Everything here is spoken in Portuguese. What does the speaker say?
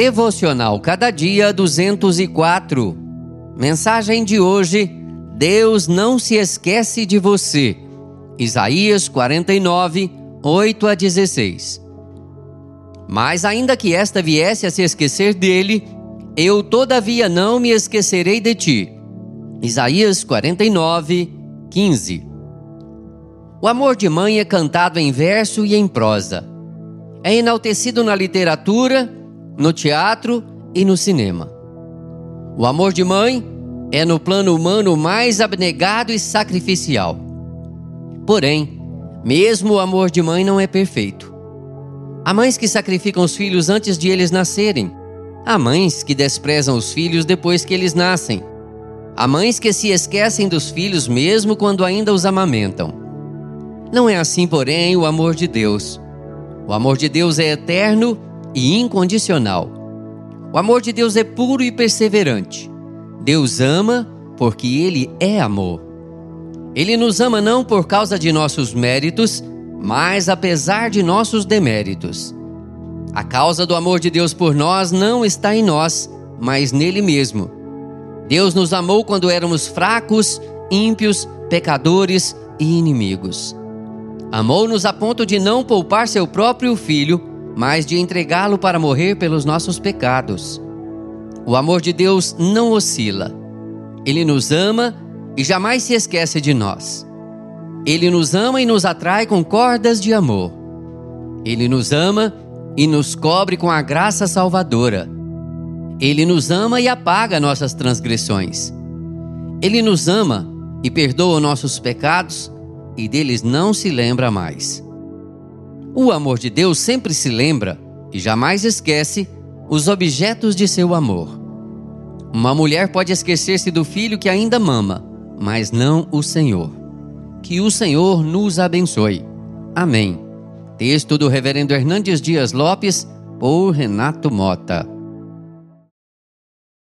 Devocional Cada Dia 204. Mensagem de hoje: Deus não se esquece de você. Isaías 49, 8 a 16. Mas ainda que esta viesse a se esquecer dele, eu todavia não me esquecerei de ti. Isaías 49, 15. O amor de mãe é cantado em verso e em prosa. É enaltecido na literatura, no teatro e no cinema. O amor de mãe é no plano humano mais abnegado e sacrificial. Porém, mesmo o amor de mãe não é perfeito. Há mães que sacrificam os filhos antes de eles nascerem. Há mães que desprezam os filhos depois que eles nascem. Há mães que se esquecem dos filhos mesmo quando ainda os amamentam. Não é assim, porém, o amor de Deus. O amor de Deus é eterno e incondicional. O amor de Deus é puro e perseverante. Deus ama porque Ele é amor. Ele nos ama não por causa de nossos méritos, mas apesar de nossos deméritos. A causa do amor de Deus por nós não está em nós, mas nele mesmo. Deus nos amou quando éramos fracos, ímpios, pecadores e inimigos. Amou-nos a ponto de não poupar seu próprio filho, mas de entregá-lo para morrer pelos nossos pecados. O amor de Deus não oscila. Ele nos ama e jamais se esquece de nós. Ele nos ama e nos atrai com cordas de amor. Ele nos ama e nos cobre com a graça salvadora. Ele nos ama e apaga nossas transgressões. Ele nos ama e perdoa nossos pecados e deles não se lembra mais. O amor de Deus sempre se lembra e jamais esquece os objetos de seu amor. Uma mulher pode esquecer-se do filho que ainda mama, mas não o Senhor. Que o Senhor nos abençoe. Amém. Texto do Reverendo Hernandes Dias Lopes, por Renato Mota.